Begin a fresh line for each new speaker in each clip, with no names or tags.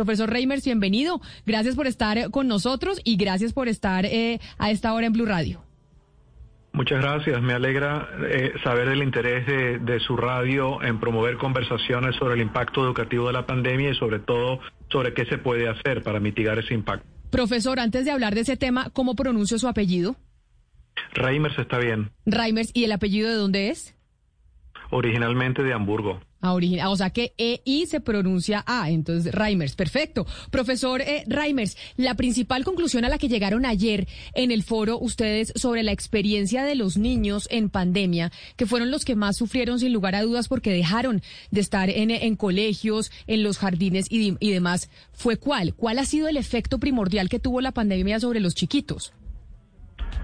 Profesor Reimers, bienvenido. Gracias por estar con nosotros y gracias por estar eh, a esta hora en Blue Radio.
Muchas gracias. Me alegra eh, saber el interés de, de, su radio en promover conversaciones sobre el impacto educativo de la pandemia y sobre todo sobre qué se puede hacer para mitigar ese impacto.
Profesor, antes de hablar de ese tema, ¿cómo pronuncio su apellido?
Reimers está bien.
Reimers, ¿y el apellido de dónde es?
Originalmente de Hamburgo.
Original, o sea que EI se pronuncia A, entonces Reimers, perfecto. Profesor eh, Reimers, la principal conclusión a la que llegaron ayer en el foro ustedes sobre la experiencia de los niños en pandemia, que fueron los que más sufrieron sin lugar a dudas porque dejaron de estar en, en colegios, en los jardines y, y demás, ¿fue cuál? ¿Cuál ha sido el efecto primordial que tuvo la pandemia sobre los chiquitos?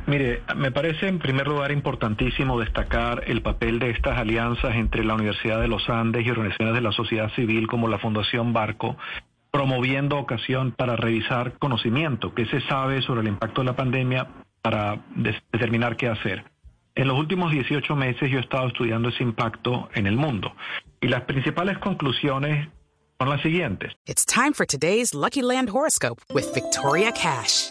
Mire, me parece en primer lugar importantísimo destacar el papel de estas alianzas entre la Universidad de los Andes y organizaciones de la sociedad civil como la Fundación Barco, promoviendo ocasión para revisar conocimiento, qué se sabe sobre el impacto de la pandemia para determinar qué hacer. En los últimos 18 meses yo he estado estudiando ese impacto en el mundo y las principales conclusiones son las siguientes.
It's time for today's Lucky Land horoscope with Victoria Cash.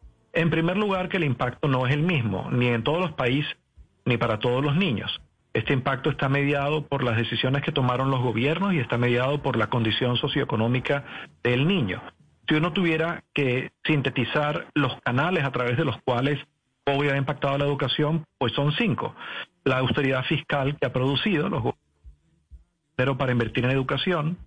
En primer lugar, que el impacto no es el mismo, ni en todos los países, ni para todos los niños. Este impacto está mediado por las decisiones que tomaron los gobiernos y está mediado por la condición socioeconómica del niño. Si uno tuviera que sintetizar los canales a través de los cuales COVID ha impactado la educación, pues son cinco. La austeridad fiscal que ha producido los pero para invertir en educación,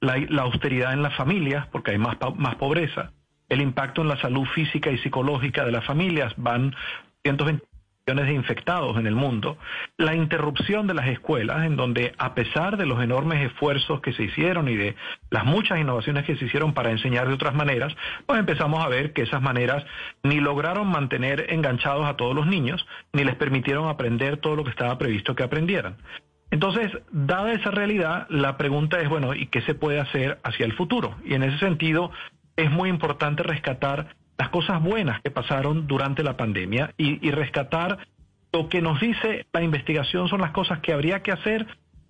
la, la austeridad en las familias, porque hay más, más pobreza, el impacto en la salud física y psicológica de las familias, van 120 millones de infectados en el mundo, la interrupción de las escuelas, en donde a pesar de los enormes esfuerzos que se hicieron y de las muchas innovaciones que se hicieron para enseñar de otras maneras, pues empezamos a ver que esas maneras ni lograron mantener enganchados a todos los niños, ni les permitieron aprender todo lo que estaba previsto que aprendieran. Entonces, dada esa realidad, la pregunta es, bueno, ¿y qué se puede hacer hacia el futuro? Y en ese sentido, es muy importante rescatar las cosas buenas que pasaron durante la pandemia y, rescatar lo que nos dice la investigación son las cosas que habría que hacer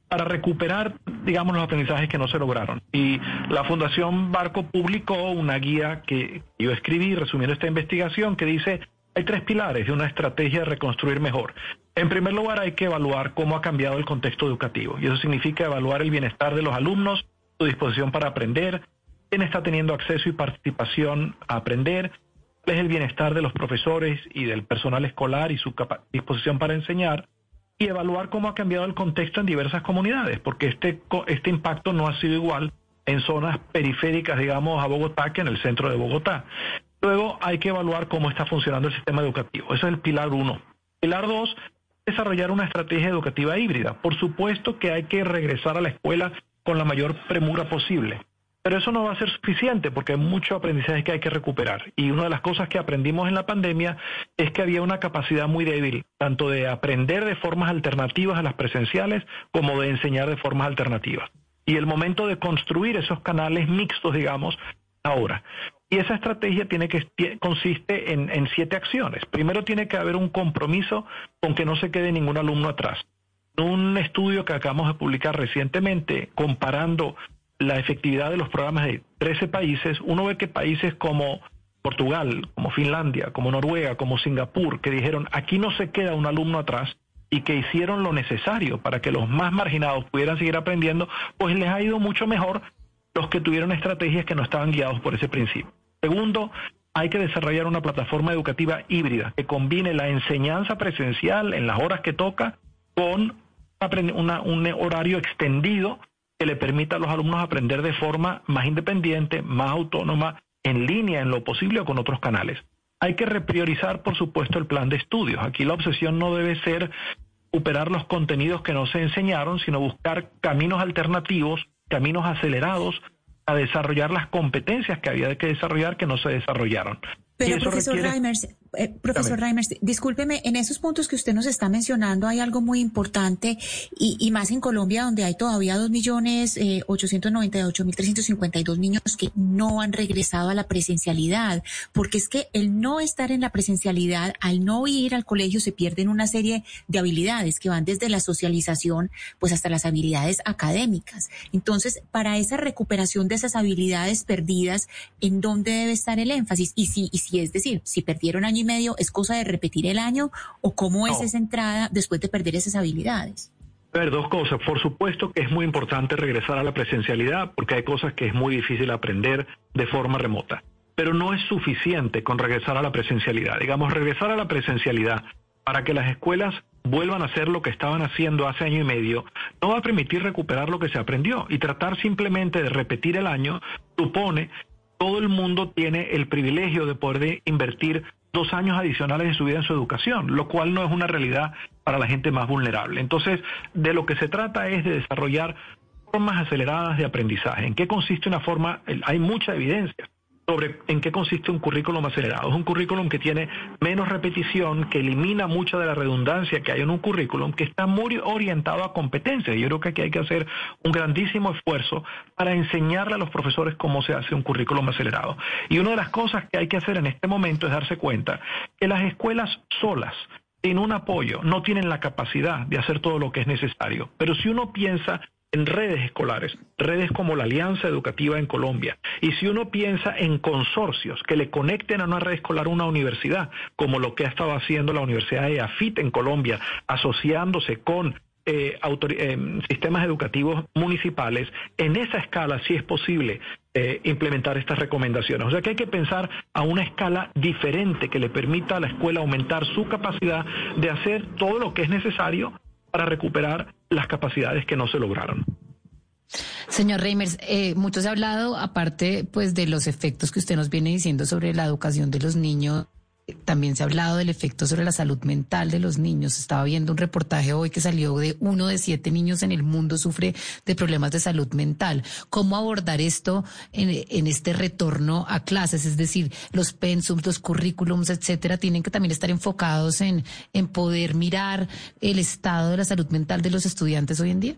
para recuperar, digamos, los aprendizajes que no se lograron. Y la Fundación Barco publicó una guía que yo escribí resumiendo esta investigación que dice hay tres pilares de una estrategia de reconstruir mejor. En primer lugar, hay que evaluar cómo ha cambiado el contexto educativo y eso significa evaluar el bienestar de los alumnos, su disposición para aprender, quién está teniendo acceso y participación a aprender, cuál es el bienestar de los profesores y del personal escolar y su disposición para enseñar, y evaluar cómo ha cambiado el contexto en diversas comunidades, porque este, este impacto no ha sido igual en zonas periféricas, digamos, a Bogotá que en el centro de Bogotá. Luego hay que evaluar cómo está funcionando el sistema educativo. Ese es el pilar uno. Pilar dos, desarrollar una estrategia educativa híbrida. Por supuesto que hay que regresar a la escuela con la mayor premura posible. Pero eso no va a ser suficiente porque hay mucho aprendizaje que hay que recuperar. Y una de las cosas que aprendimos en la pandemia es que había una capacidad muy débil, tanto de aprender de formas alternativas a las presenciales como de enseñar de formas alternativas. Y el momento de construir esos canales mixtos, digamos, ahora. Y esa estrategia tiene que consiste en, en, siete acciones. Primero tiene que haber un compromiso con que no se quede ningún alumno atrás. Un estudio que acabamos de publicar recientemente comparando la efectividad de los programas de 13 países, uno ve que países como Portugal, como Finlandia, como Noruega, como Singapur, que dijeron aquí no se queda un alumno atrás y que hicieron lo necesario para que los más marginados pudieran seguir aprendiendo, pues les ha ido mucho mejor los que tuvieron estrategias que no estaban guiados por ese principio. Segundo, hay que desarrollar una plataforma educativa híbrida que combine la enseñanza presencial en las horas que toca con un horario extendido que le permita a los alumnos aprender de forma más independiente, más autónoma, en línea en lo posible o con otros canales. Hay que repriorizar, por supuesto, el plan de estudios. Aquí la obsesión no debe ser superar los contenidos que no se enseñaron, sino buscar caminos alternativos, caminos acelerados a desarrollar las competencias que había que desarrollar que no se desarrollaron.
Pero profesor Reimers, eh, profesor Reimers, discúlpeme, en esos puntos que usted nos está mencionando hay algo muy importante y, y más en Colombia donde hay todavía dos millones eh, mil trescientos niños que no han regresado a la presencialidad, porque es que el no estar en la presencialidad, al no ir al colegio se pierden una serie de habilidades que van desde la socialización pues hasta las habilidades académicas. Entonces, para esa recuperación de esas habilidades perdidas, ¿en dónde debe estar el énfasis? Y si, y si es decir, si perdieron año y medio, ¿es cosa de repetir el año o cómo es esa entrada después de perder esas habilidades?
A ver, dos cosas. Por supuesto que es muy importante regresar a la presencialidad porque hay cosas que es muy difícil aprender de forma remota. Pero no es suficiente con regresar a la presencialidad. Digamos, regresar a la presencialidad para que las escuelas vuelvan a hacer lo que estaban haciendo hace año y medio, no va a permitir recuperar lo que se aprendió. Y tratar simplemente de repetir el año supone todo el mundo tiene el privilegio de poder invertir dos años adicionales de su vida en su educación, lo cual no es una realidad para la gente más vulnerable. Entonces, de lo que se trata es de desarrollar formas aceleradas de aprendizaje. ¿En qué consiste una forma? Hay mucha evidencia sobre en qué consiste un currículum acelerado. Es un currículum que tiene menos repetición, que elimina mucha de la redundancia que hay en un currículum, que está muy orientado a competencias. Yo creo que aquí hay que hacer un grandísimo esfuerzo para enseñarle a los profesores cómo se hace un currículum acelerado. Y una de las cosas que hay que hacer en este momento es darse cuenta que las escuelas solas, sin un apoyo, no tienen la capacidad de hacer todo lo que es necesario. Pero si uno piensa en redes escolares, redes como la Alianza Educativa en Colombia. Y si uno piensa en consorcios que le conecten a una red escolar una universidad, como lo que ha estado haciendo la Universidad de AFIT en Colombia, asociándose con eh, eh, sistemas educativos municipales, en esa escala sí es posible eh, implementar estas recomendaciones. O sea que hay que pensar a una escala diferente que le permita a la escuela aumentar su capacidad de hacer todo lo que es necesario para recuperar las capacidades que no se lograron.
Señor Reimers, eh, mucho se ha hablado, aparte pues de los efectos que usted nos viene diciendo sobre la educación de los niños, también se ha hablado del efecto sobre la salud mental de los niños. Estaba viendo un reportaje hoy que salió de uno de siete niños en el mundo sufre de problemas de salud mental. ¿Cómo abordar esto en, este retorno a clases? Es decir, los pensums, los currículums, etcétera, tienen que también estar enfocados en, en poder mirar el estado de la salud mental de los estudiantes hoy en día.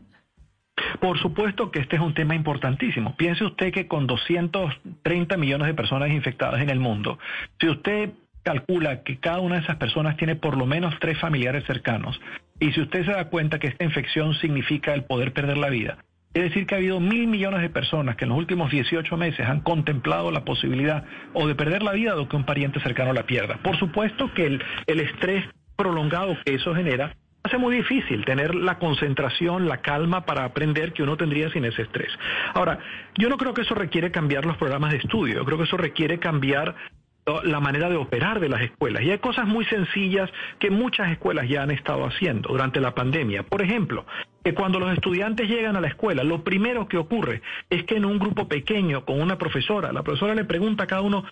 Por supuesto que este es un tema importantísimo. Piense usted que con 230 millones de personas infectadas en el mundo, si usted calcula que cada una de esas personas tiene por lo menos tres familiares cercanos. Y si usted se da cuenta que esta infección significa el poder perder la vida, es decir, que ha habido mil millones de personas que en los últimos 18 meses han contemplado la posibilidad o de perder la vida o que un pariente cercano la pierda. Por supuesto que el, el estrés prolongado que eso genera hace muy difícil tener la concentración, la calma para aprender que uno tendría sin ese estrés. Ahora, yo no creo que eso requiere cambiar los programas de estudio, yo creo que eso requiere cambiar la manera de operar de las escuelas. Y hay cosas muy sencillas que muchas escuelas ya han estado haciendo durante la pandemia. Por ejemplo, que cuando los estudiantes llegan a la escuela, lo primero que ocurre es que en un grupo pequeño con una profesora, la profesora le pregunta a cada uno,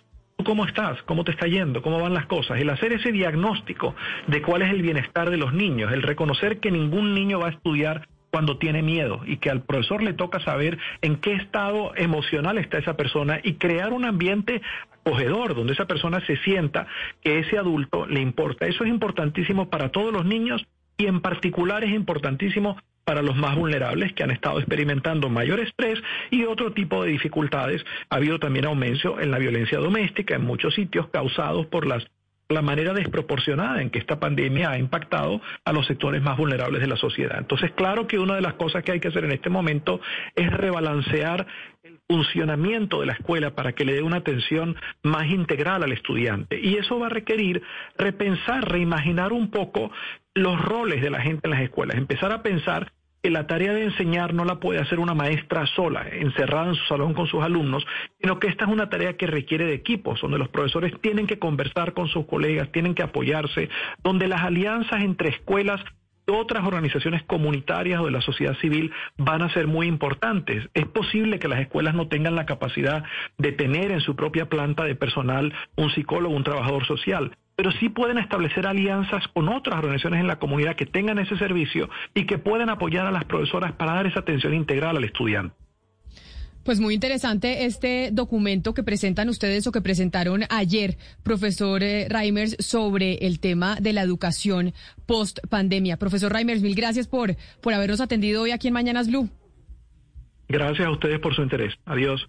¿Cómo estás? ¿Cómo te está yendo? ¿Cómo van las cosas? El hacer ese diagnóstico de cuál es el bienestar de los niños, el reconocer que ningún niño va a estudiar cuando tiene miedo y que al profesor le toca saber en qué estado emocional está esa persona y crear un ambiente acogedor donde esa persona se sienta que ese adulto le importa. Eso es importantísimo para todos los niños y en particular es importantísimo para los más vulnerables que han estado experimentando mayor estrés y otro tipo de dificultades. Ha habido también aumento en la violencia doméstica en muchos sitios causados por las la manera desproporcionada en que esta pandemia ha impactado a los sectores más vulnerables de la sociedad. Entonces, claro que una de las cosas que hay que hacer en este momento es rebalancear el funcionamiento de la escuela para que le dé una atención más integral al estudiante. Y eso va a requerir repensar, reimaginar un poco los roles de la gente en las escuelas, empezar a pensar la tarea de enseñar no la puede hacer una maestra sola, encerrada en su salón con sus alumnos, sino que esta es una tarea que requiere de equipos, donde los profesores tienen que conversar con sus colegas, tienen que apoyarse, donde las alianzas entre escuelas otras organizaciones comunitarias o de la sociedad civil van a ser muy importantes. Es posible que las escuelas no tengan la capacidad de tener en su propia planta de personal un psicólogo, un trabajador social, pero sí pueden establecer alianzas con otras organizaciones en la comunidad que tengan ese servicio y que puedan apoyar a las profesoras para dar esa atención integral al estudiante.
Pues muy interesante este documento que presentan ustedes o que presentaron ayer, profesor eh, Reimers, sobre el tema de la educación post pandemia. Profesor Reimers, mil gracias por, por habernos atendido hoy aquí en Mañanas Blue.
Gracias a ustedes por su interés. Adiós.